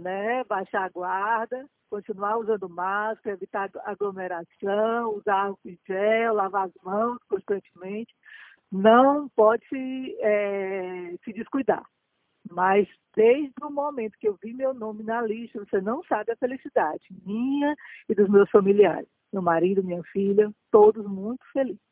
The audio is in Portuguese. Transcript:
né? Baixar a guarda, continuar usando máscara, evitar aglomeração, usar álcool em gel, lavar as mãos constantemente. Não pode se, é, se descuidar. Mas desde o momento que eu vi meu nome na lista, você não sabe a felicidade minha e dos meus familiares. Meu marido, minha filha, todos muito felizes.